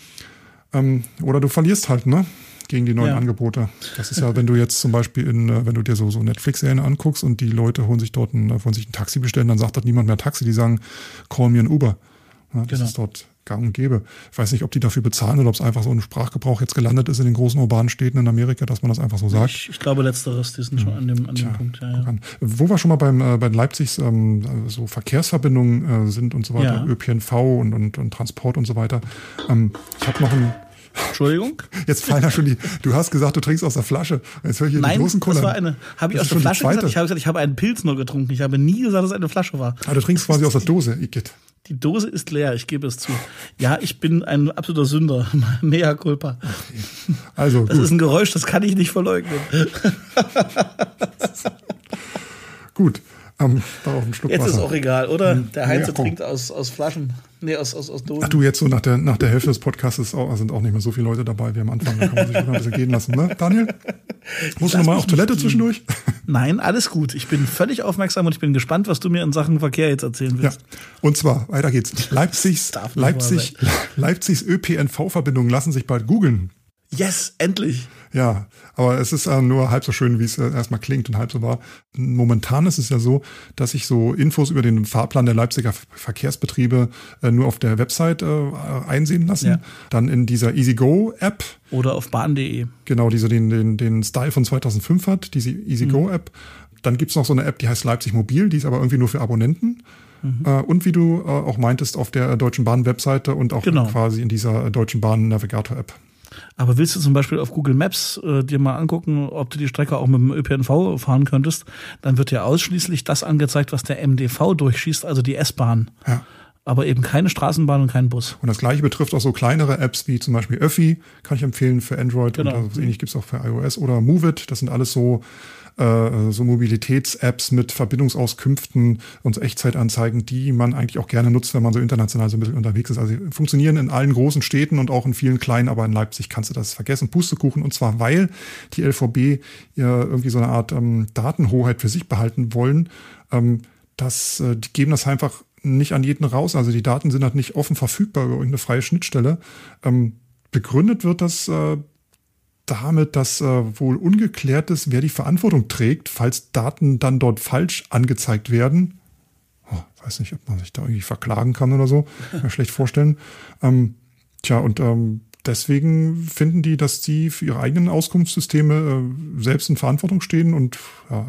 Ähm, oder du verlierst halt, ne? gegen die neuen ja. Angebote. Das ist ja, wenn du jetzt zum Beispiel in, äh, wenn du dir so, so Netflix-Serien anguckst und die Leute holen sich dort ein, wollen sich ein Taxi bestellen, dann sagt dort niemand mehr Taxi, die sagen, call mir ein Uber. Ja, das genau. ist dort gang und gäbe. Ich weiß nicht, ob die dafür bezahlen oder ob es einfach so ein Sprachgebrauch jetzt gelandet ist in den großen urbanen Städten in Amerika, dass man das einfach so sagt. Ich, ich glaube, letzteres, die sind schon an dem, an dem Punkt. Ja, ja. Wo wir schon mal beim, äh, bei Leipzigs ähm, so Verkehrsverbindungen äh, sind und so weiter. ÖPNV und, und, und Transport und so weiter. Ähm, ich habe noch ein Entschuldigung? Jetzt fallen da schon die. Du hast gesagt, du trinkst aus der Flasche. Jetzt höre ich hier Nein, die großen Kullern. das war eine. Habe ich aus der Flasche gesagt? Ich habe gesagt, ich habe einen Pilz nur getrunken. Ich habe nie gesagt, dass es eine Flasche war. Ah, du trinkst quasi aus der Dose, Igitt. Die Dose ist leer, ich gebe es zu. Ja, ich bin ein absoluter Sünder. Mea culpa. Okay. Also, das gut. ist ein Geräusch, das kann ich nicht verleugnen. gut. Ähm, darauf einen Schluck jetzt Wasser. ist auch egal, oder? Hm. Der Heinze ja, trinkt aus, aus Flaschen. Nee, aus, aus, aus Dosen. Ach du, jetzt so nach der, nach der Hälfte des Podcasts auch, sind auch nicht mehr so viele Leute dabei wie am Anfang. Da kann man sich immer ein bisschen gehen lassen, ne? Daniel? Musst du nochmal auf Toilette zwischendurch? Nein, alles gut. Ich bin völlig aufmerksam und ich bin gespannt, was du mir in Sachen Verkehr jetzt erzählen willst. Ja. Und zwar, weiter geht's. Leipzigs, Leipzig, Leipzigs ÖPNV-Verbindungen lassen sich bald googeln. Yes, endlich. Ja, aber es ist äh, nur halb so schön, wie es äh, erstmal klingt und halb so war. Momentan ist es ja so, dass sich so Infos über den Fahrplan der Leipziger Verkehrsbetriebe äh, nur auf der Website einsehen lassen. Ja. Dann in dieser EasyGo-App. Oder auf bahn.de. Genau, die so den, den, den Style von 2005 hat, diese EasyGo-App. Mhm. Dann gibt's noch so eine App, die heißt Leipzig Mobil, die ist aber irgendwie nur für Abonnenten. Mhm. Und wie du auch meintest, auf der Deutschen Bahn-Webseite und auch genau. quasi in dieser Deutschen Bahn-Navigator-App. Aber willst du zum Beispiel auf Google Maps äh, dir mal angucken, ob du die Strecke auch mit dem ÖPNV fahren könntest, dann wird dir ausschließlich das angezeigt, was der MDV durchschießt, also die S-Bahn. Ja. Aber eben keine Straßenbahn und kein Bus. Und das gleiche betrifft auch so kleinere Apps wie zum Beispiel Öffi, kann ich empfehlen für Android genau. und also ähnlich gibt es auch für iOS oder Moveit. Das sind alles so äh, so Mobilitäts-Apps mit Verbindungsauskünften und so Echtzeitanzeigen, die man eigentlich auch gerne nutzt, wenn man so international so ein bisschen unterwegs ist. Also sie funktionieren in allen großen Städten und auch in vielen kleinen, aber in Leipzig kannst du das vergessen. Pustekuchen und zwar, weil die LVB irgendwie so eine Art ähm, Datenhoheit für sich behalten wollen. Ähm, das, äh, die geben das einfach nicht an jeden raus. Also die Daten sind halt nicht offen verfügbar über irgendeine freie Schnittstelle. Ähm, begründet wird das äh, damit, dass äh, wohl ungeklärt ist, wer die Verantwortung trägt, falls Daten dann dort falsch angezeigt werden. Oh, weiß nicht, ob man sich da irgendwie verklagen kann oder so. Kann schlecht vorstellen. Ähm, tja, und ähm, deswegen finden die, dass die für ihre eigenen Auskunftssysteme äh, selbst in Verantwortung stehen und ja,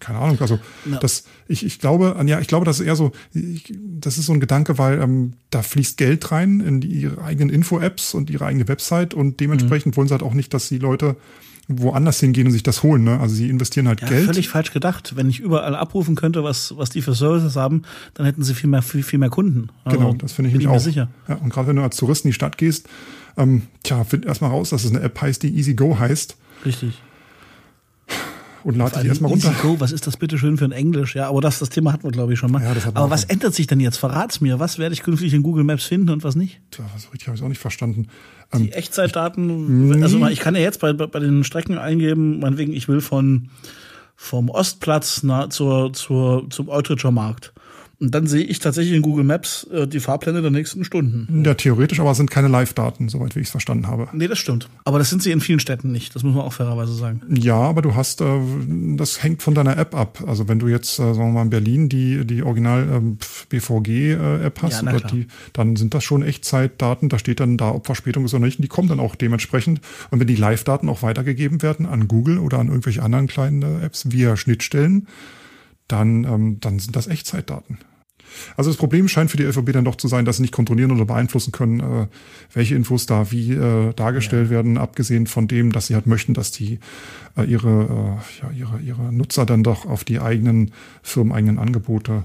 keine Ahnung, also no. das, ich, ich glaube, ja, ich glaube, das ist eher so, ich, das ist so ein Gedanke, weil ähm, da fließt Geld rein in die, ihre eigenen Info-Apps und ihre eigene Website und dementsprechend mhm. wollen sie halt auch nicht, dass die Leute woanders hingehen und sich das holen. Ne? Also sie investieren halt ja, Geld. Völlig falsch gedacht. Wenn ich überall abrufen könnte, was, was die für Services haben, dann hätten sie viel mehr, viel, viel mehr Kunden. Also genau, das finde ich mich auch. Sicher. Ja, und gerade wenn du als Tourist in die Stadt gehst, ähm, tja, find erstmal raus, dass es eine App heißt, die Easy Go heißt. Richtig und lade die erstmal runter. Go, was ist das bitte schön für ein Englisch? Ja, aber das, das Thema hatten wir, glaube ich, schon mal. Ja, das aber was ändert sich denn jetzt? Verrat's mir. Was werde ich künftig in Google Maps finden und was nicht? Tja, was richtig habe ich auch nicht verstanden. Die ähm, Echtzeitdaten, also ich kann ja jetzt bei, bei den Strecken eingeben, meinetwegen, ich will von vom Ostplatz na, zur, zur, zum Eutritscher Markt. Und dann sehe ich tatsächlich in Google Maps äh, die Fahrpläne der nächsten Stunden. Ja, theoretisch, aber sind keine Live-Daten, soweit wie ich es verstanden habe. Nee, das stimmt. Aber das sind sie in vielen Städten nicht, das muss man auch fairerweise sagen. Ja, aber du hast, äh, das hängt von deiner App ab. Also wenn du jetzt, äh, sagen wir mal, in Berlin die, die Original ähm, BVG-App hast, ja, oder die, dann sind das schon Echtzeitdaten, da steht dann da, ob Verspätung ist oder nicht, und die kommen dann auch dementsprechend. Und wenn die Live-Daten auch weitergegeben werden an Google oder an irgendwelche anderen kleinen äh, Apps via Schnittstellen, dann, ähm, dann sind das Echtzeitdaten. Also das Problem scheint für die LVB dann doch zu sein, dass sie nicht kontrollieren oder beeinflussen können, äh, welche Infos da wie äh, dargestellt ja. werden, abgesehen von dem, dass sie halt möchten, dass die äh, ihre, äh, ja, ihre, ihre Nutzer dann doch auf die eigenen firmeneigenen Angebote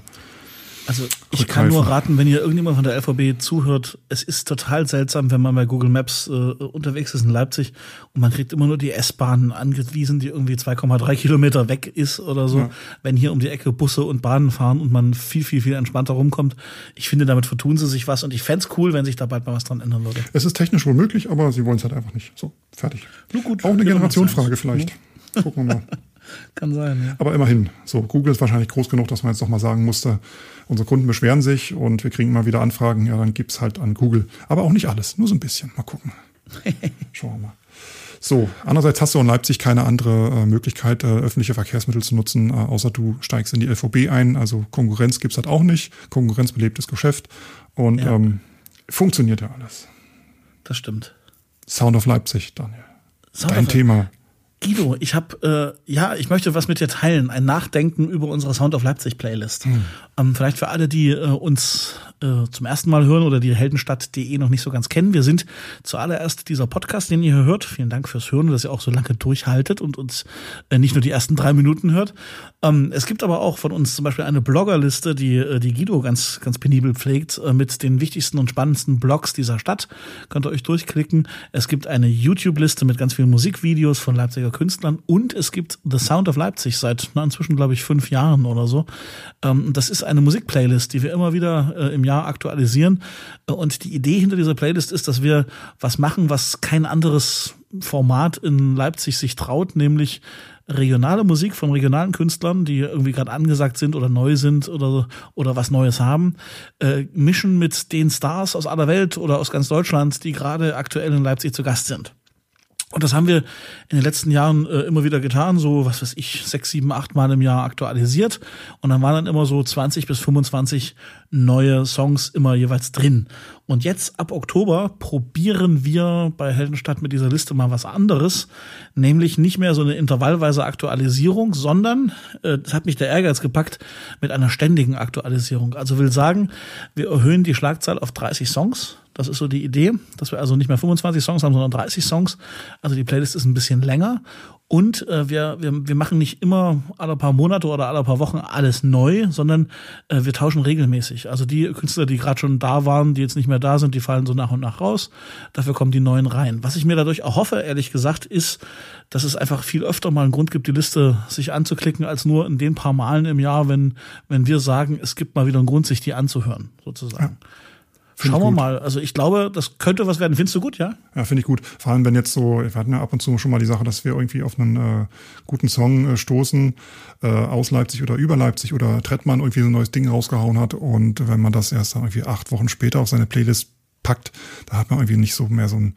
also ich kann nur raten, wenn ihr irgendjemand von der LVB zuhört, es ist total seltsam, wenn man bei Google Maps äh, unterwegs ist in Leipzig und man kriegt immer nur die S-Bahn angewiesen, die irgendwie 2,3 Kilometer weg ist oder so. Ja. Wenn hier um die Ecke Busse und Bahnen fahren und man viel, viel, viel entspannter rumkommt. Ich finde, damit vertun sie sich was und ich fände cool, wenn sich da bald mal was dran ändern würde. Es ist technisch wohl möglich, aber sie wollen es halt einfach nicht. So, fertig. Nur gut. Auch eine Generationfrage vielleicht. Gucken wir mal. Kann sein, ja. Aber immerhin, so, Google ist wahrscheinlich groß genug, dass man jetzt noch mal sagen musste, unsere Kunden beschweren sich und wir kriegen immer wieder Anfragen, ja, dann gibt's halt an Google. Aber auch nicht alles, nur so ein bisschen. Mal gucken. Schauen wir mal. So, andererseits hast du in Leipzig keine andere äh, Möglichkeit, äh, öffentliche Verkehrsmittel zu nutzen, äh, außer du steigst in die LVB ein. Also Konkurrenz gibt's halt auch nicht. Konkurrenz belebtes Geschäft. Und ja. ähm, funktioniert ja alles. Das stimmt. Sound of Leipzig, Daniel. Sound Dein Thema. Guido, ich habe, äh, ja, ich möchte was mit dir teilen, ein Nachdenken über unsere Sound of Leipzig Playlist. Hm. Ähm, vielleicht für alle, die äh, uns äh, zum ersten Mal hören oder die heldenstadt.de noch nicht so ganz kennen. Wir sind zuallererst dieser Podcast, den ihr hier hört. Vielen Dank fürs Hören, dass ihr auch so lange durchhaltet und uns äh, nicht nur die ersten drei Minuten hört. Ähm, es gibt aber auch von uns zum Beispiel eine Bloggerliste, die, äh, die Guido ganz, ganz penibel pflegt, äh, mit den wichtigsten und spannendsten Blogs dieser Stadt. Könnt ihr euch durchklicken. Es gibt eine YouTube-Liste mit ganz vielen Musikvideos von Leipziger Künstlern und es gibt The Sound of Leipzig seit na, inzwischen, glaube ich, fünf Jahren oder so. Ähm, das ist eine Musikplaylist, die wir immer wieder äh, im Jahr aktualisieren. Und die Idee hinter dieser Playlist ist, dass wir was machen, was kein anderes Format in Leipzig sich traut, nämlich regionale Musik von regionalen Künstlern, die irgendwie gerade angesagt sind oder neu sind oder oder was Neues haben, äh, mischen mit den Stars aus aller Welt oder aus ganz Deutschland, die gerade aktuell in Leipzig zu Gast sind. Und das haben wir in den letzten Jahren äh, immer wieder getan, so was weiß ich, sechs, sieben, acht Mal im Jahr aktualisiert. Und dann waren dann immer so 20 bis 25 neue Songs immer jeweils drin. Und jetzt ab Oktober probieren wir bei Heldenstadt mit dieser Liste mal was anderes, nämlich nicht mehr so eine intervallweise Aktualisierung, sondern, äh, das hat mich der Ehrgeiz gepackt, mit einer ständigen Aktualisierung. Also will sagen, wir erhöhen die Schlagzahl auf 30 Songs das ist so die Idee, dass wir also nicht mehr 25 Songs haben, sondern 30 Songs. Also die Playlist ist ein bisschen länger. Und äh, wir, wir, wir machen nicht immer alle paar Monate oder alle paar Wochen alles neu, sondern äh, wir tauschen regelmäßig. Also die Künstler, die gerade schon da waren, die jetzt nicht mehr da sind, die fallen so nach und nach raus. Dafür kommen die neuen rein. Was ich mir dadurch erhoffe, ehrlich gesagt, ist, dass es einfach viel öfter mal einen Grund gibt, die Liste sich anzuklicken, als nur in den paar Malen im Jahr, wenn, wenn wir sagen, es gibt mal wieder einen Grund, sich die anzuhören, sozusagen. Ja. Schauen wir mal. Also ich glaube, das könnte was werden. Findest du gut, ja? Ja, finde ich gut. Vor allem, wenn jetzt so, wir hatten ja ab und zu schon mal die Sache, dass wir irgendwie auf einen äh, guten Song äh, stoßen, äh, aus Leipzig oder über Leipzig oder Trettmann irgendwie so ein neues Ding rausgehauen hat und wenn man das erst irgendwie acht Wochen später auf seine Playlist packt, da hat man irgendwie nicht so mehr so ein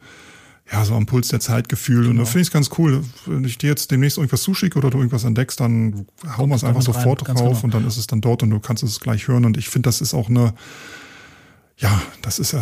ja, so am Puls der Zeit gefühlt. Genau. Und da finde ich es ganz cool. Wenn ich dir jetzt demnächst irgendwas zuschicke oder du irgendwas entdeckst, dann hauen wir es einfach sofort rein, drauf genau. und dann ist es dann dort und du kannst es gleich hören. Und ich finde, das ist auch eine, ja, das ist äh,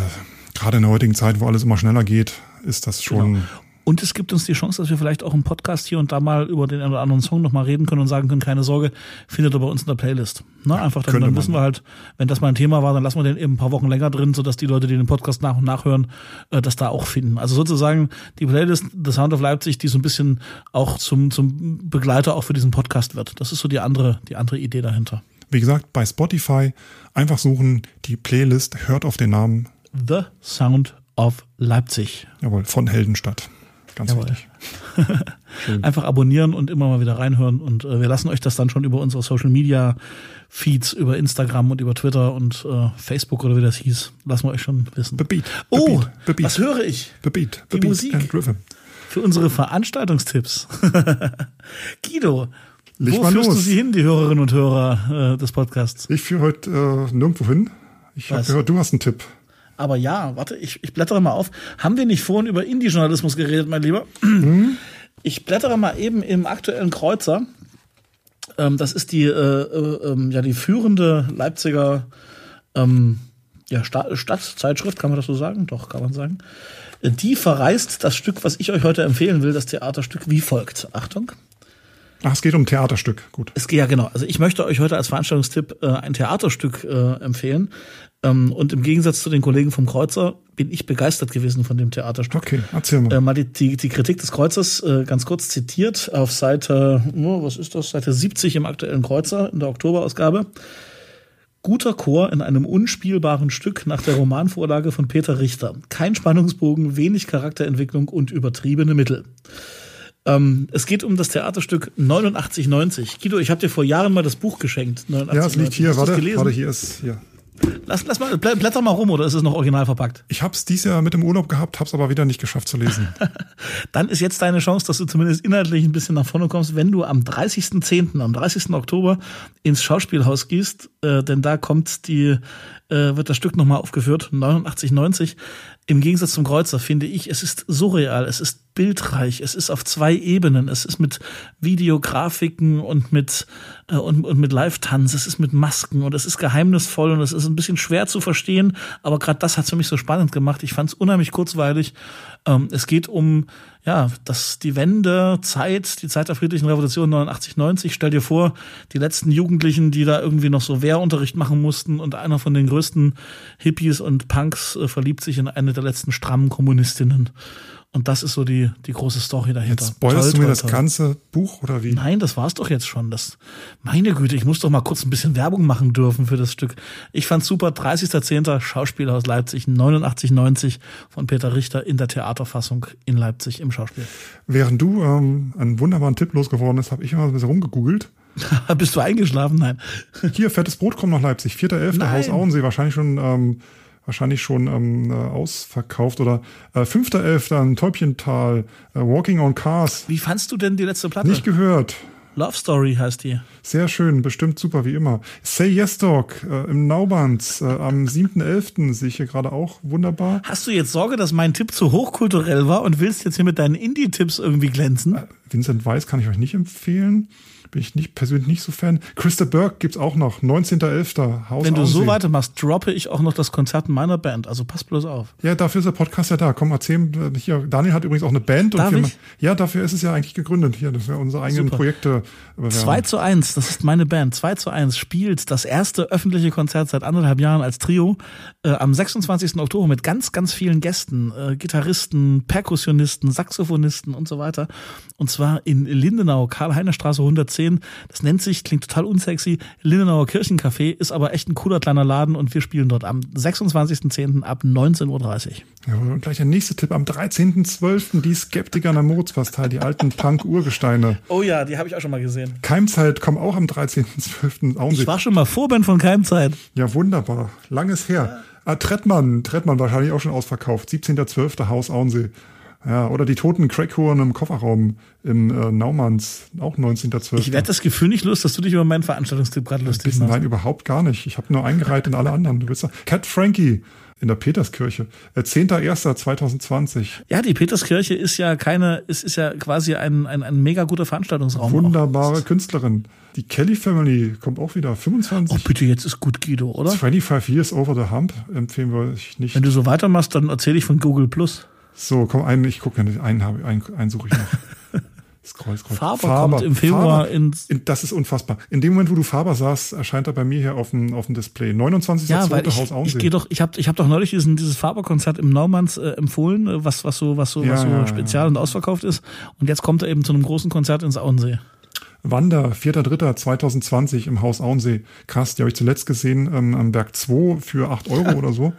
gerade in der heutigen Zeit, wo alles immer schneller geht, ist das schon. Genau. Und es gibt uns die Chance, dass wir vielleicht auch im Podcast hier und da mal über den einen oder anderen Song nochmal reden können und sagen können, keine Sorge, findet ihr bei uns in der Playlist. Ne? Einfach dann, dann wissen wir halt, wenn das mal ein Thema war, dann lassen wir den eben ein paar Wochen länger drin, sodass die Leute, die den Podcast nach und nach hören, äh, das da auch finden. Also sozusagen die Playlist The Sound of Leipzig, die so ein bisschen auch zum, zum Begleiter auch für diesen Podcast wird. Das ist so die andere, die andere Idee dahinter. Wie gesagt, bei Spotify einfach suchen, die Playlist hört auf den Namen The Sound of Leipzig. Jawohl, von Heldenstadt. Ganz Jawohl. wichtig. einfach abonnieren und immer mal wieder reinhören. Und äh, wir lassen euch das dann schon über unsere Social Media Feeds, über Instagram und über Twitter und äh, Facebook oder wie das hieß, lassen wir euch schon wissen. Bebeat. Oh, Bebeat. was höre ich? Bebeat. Die Bebeat Musik. Für unsere Veranstaltungstipps. Guido, Leg Wo führst los. du sie hin, die Hörerinnen und Hörer äh, des Podcasts? Ich führe heute äh, nirgendwo hin. Ich habe gehört, du hast einen Tipp. Aber ja, warte, ich, ich blättere mal auf. Haben wir nicht vorhin über Indie-Journalismus geredet, mein Lieber? Mhm. Ich blättere mal eben im aktuellen Kreuzer. Ähm, das ist die, äh, äh, ähm, ja, die führende Leipziger ähm, ja, Sta Stadtzeitschrift, kann man das so sagen? Doch, kann man sagen. Die verreist das Stück, was ich euch heute empfehlen will, das Theaterstück wie folgt. Achtung. Ach, es geht um Theaterstück, gut. Es geht ja genau. Also ich möchte euch heute als Veranstaltungstipp äh, ein Theaterstück äh, empfehlen. Ähm, und im Gegensatz zu den Kollegen vom Kreuzer bin ich begeistert gewesen von dem Theaterstück. Okay, erzähl mal. Äh, mal die, die, die Kritik des Kreuzers äh, ganz kurz zitiert auf Seite, oh, was ist das? Seite 70 im aktuellen Kreuzer in der Oktoberausgabe. Guter Chor in einem unspielbaren Stück nach der Romanvorlage von Peter Richter. Kein Spannungsbogen, wenig Charakterentwicklung und übertriebene Mittel. Ähm, es geht um das Theaterstück 8990. Guido, ich habe dir vor Jahren mal das Buch geschenkt. 89, ja, es liegt hier. Warte, warte, hier ist hier. Lass, lass mal, blätter mal rum, oder ist es noch original verpackt? Ich habe es dieses Jahr mit im Urlaub gehabt, habe es aber wieder nicht geschafft zu lesen. Dann ist jetzt deine Chance, dass du zumindest inhaltlich ein bisschen nach vorne kommst, wenn du am 30.10., am 30. Oktober ins Schauspielhaus gehst, äh, denn da kommt die, äh, wird das Stück nochmal aufgeführt, 89,90. Im Gegensatz zum Kreuzer finde ich, es ist surreal, es ist bildreich, es ist auf zwei Ebenen, es ist mit Videografiken und mit äh, und, und mit Live-Tanz, es ist mit Masken und es ist geheimnisvoll und es ist ein bisschen schwer zu verstehen, aber gerade das hat es für mich so spannend gemacht. Ich fand es unheimlich kurzweilig. Ähm, es geht um ja, das, die Wende, Zeit, die Zeit der friedlichen Revolution 89, 90. Stell dir vor, die letzten Jugendlichen, die da irgendwie noch so Wehrunterricht machen mussten und einer von den größten Hippies und Punks äh, verliebt sich in eine der letzten strammen Kommunistinnen. Und das ist so die, die große Story dahinter. Jetzt spoilerst du mir das ganze Buch oder wie? Nein, das war's doch jetzt schon. Das, meine Güte, ich muss doch mal kurz ein bisschen Werbung machen dürfen für das Stück. Ich fand's super. 30.10. Schauspieler aus Leipzig, 8990 von Peter Richter in der Theaterfassung in Leipzig im Schauspiel. Während du ähm, einen wunderbaren Tipp losgeworden bist, habe ich immer ein bisschen rumgegoogelt. Bist du eingeschlafen? Nein. Hier, fettes Brot kommt nach Leipzig. 4.11. Haus Auensee. Wahrscheinlich schon ähm, wahrscheinlich schon ähm, äh, ausverkauft. Oder äh, 5.11. Täubchental, äh, Walking on Cars. Wie fandst du denn die letzte Platte? Nicht gehört. Love Story heißt die. Sehr schön, bestimmt super wie immer. Say Yes Dog äh, im Nauband äh, am 7.11. sehe ich hier gerade auch wunderbar. Hast du jetzt Sorge, dass mein Tipp zu hochkulturell war und willst jetzt hier mit deinen Indie-Tipps irgendwie glänzen? Äh, Vincent Weiss kann ich euch nicht empfehlen bin ich nicht persönlich nicht so Fan. Christa Burke gibt's auch noch, 19.11. Haus Wenn du so weitermachst, droppe ich auch noch das Konzert meiner Band, also pass bloß auf. Ja, dafür ist der Podcast ja da. Komm, erzähl hier. Daniel hat übrigens auch eine Band. Darf und wir, ich? Ja, dafür ist es ja eigentlich gegründet hier, dass wir unsere eigenen Super. Projekte bewerben. 2 zu 1, das ist meine Band. 2 zu 1 spielt das erste öffentliche Konzert seit anderthalb Jahren als Trio äh, am 26. Oktober mit ganz, ganz vielen Gästen, äh, Gitarristen, Perkussionisten, Saxophonisten und so weiter. Und zwar in Lindenau, Karl-Heiner-Straße 110 10. Das nennt sich, klingt total unsexy, Lindenauer Kirchencafé, ist aber echt ein cooler kleiner Laden und wir spielen dort am 26.10. ab 19.30 Uhr. Ja, und gleich der nächste Tipp. Am 13.12. die Skeptiker in der Moritzbastei, die alten Punk-Urgesteine. Oh ja, die habe ich auch schon mal gesehen. Keimzeit kommen auch am 13.12. Ich war schon mal Vorband von Keimzeit. Ja, wunderbar. Langes her. Ja. Ah, Trettmann, Trettmann wahrscheinlich auch schon ausverkauft. 17.12. Haus Auensee. Ja, oder die toten Crackhuren im Kofferraum im äh, Naumanns, auch 19.12. Ich werde das Gefühl nicht los, dass du dich über meinen Veranstaltungstipp gerade lustig machst. Nein, überhaupt gar nicht. Ich habe nur eingereiht in alle anderen. Du willst Cat Frankie in der Peterskirche. Äh, 10.01.2020. Ja, die Peterskirche ist ja keine, ist, ist ja quasi ein, ein, ein mega guter Veranstaltungsraum. Wunderbare auch. Künstlerin. Die Kelly Family kommt auch wieder. 25. Oh, bitte, jetzt ist gut, Guido, oder? 25 Years Over the Hump empfehlen wir euch nicht. Wenn du so weitermachst, dann erzähle ich von Google Plus. So, komm, einen, ich gucke, einen, einen, einen, einen suche ich noch. Scroll, scroll. Faber, Faber kommt im Februar ins. In, das ist unfassbar. In dem Moment, wo du Faber sagst, erscheint er bei mir hier auf dem, auf dem Display. 29. Ja, weil ich, Haus ich gehe doch, ich habe ich hab doch neulich diesen, dieses Faber-Konzert im Naumanns äh, empfohlen, äh, was, was so, was so, ja, was so ja, spezial ja. und ausverkauft ist. Und jetzt kommt er eben zu einem großen Konzert ins Auensee. Wander, 4.3.2020 im Haus Auensee. Krass, die habe ich zuletzt gesehen ähm, am Berg 2 für 8 Euro oder so.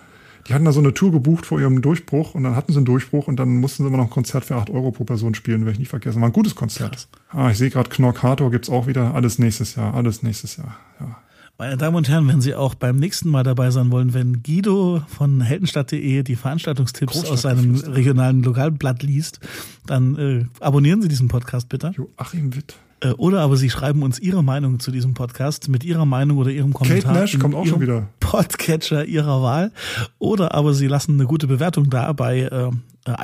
Die hatten da so eine Tour gebucht vor ihrem Durchbruch und dann hatten sie einen Durchbruch und dann mussten sie immer noch ein Konzert für 8 Euro pro Person spielen, werde ich nicht vergessen. War ein gutes Konzert. Ah, ich sehe gerade Knorkator gibt's auch wieder. Alles nächstes Jahr, alles nächstes Jahr. Ja. Meine Damen und Herren, wenn Sie auch beim nächsten Mal dabei sein wollen, wenn Guido von heldenstadt.de die Veranstaltungstipps aus seinem regionalen Lokalblatt liest, dann äh, abonnieren Sie diesen Podcast bitte. Joachim Witt. Äh, oder aber Sie schreiben uns Ihre Meinung zu diesem Podcast mit Ihrer Meinung oder Ihrem Kommentar. Kate Nash kommt auch schon wieder. Podcatcher Ihrer Wahl. Oder aber Sie lassen eine gute Bewertung da bei äh,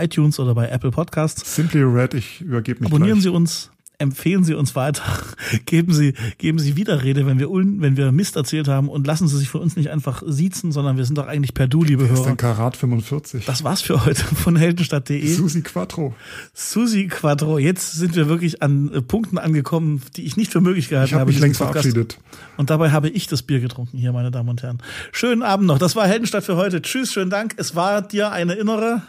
iTunes oder bei Apple Podcasts. Simply Red, ich übergebe mich Abonnieren gleich. Sie uns empfehlen Sie uns weiter, geben Sie, geben Sie Widerrede, wenn wir, wenn wir Mist erzählt haben und lassen Sie sich von uns nicht einfach siezen, sondern wir sind doch eigentlich per Du, liebe Hörer. Das ist ein Karat 45. Das war's für heute von heldenstadt.de. Susi Quattro. Susi Quattro. Jetzt sind wir wirklich an äh, Punkten angekommen, die ich nicht für möglich gehalten ich hab habe. Ich habe mich längst verabschiedet. Und dabei habe ich das Bier getrunken hier, meine Damen und Herren. Schönen Abend noch. Das war Heldenstadt für heute. Tschüss, schönen Dank. Es war dir eine innere.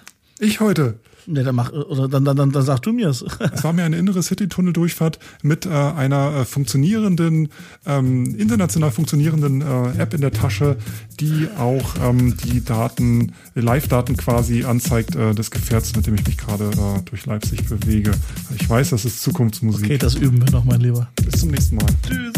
Ich heute. Ne, dann mach, oder dann, dann, dann, dann sag du mir's. Es war mir eine innere City-Tunnel-Durchfahrt mit äh, einer äh, funktionierenden, ähm, international funktionierenden äh, App in der Tasche, die auch ähm, die Daten, Live-Daten quasi anzeigt äh, des Gefährts, mit dem ich mich gerade äh, durch Leipzig bewege. Ich weiß, das ist Zukunftsmusik. Okay, das üben wir noch, mein Lieber. Bis zum nächsten Mal. Tschüss.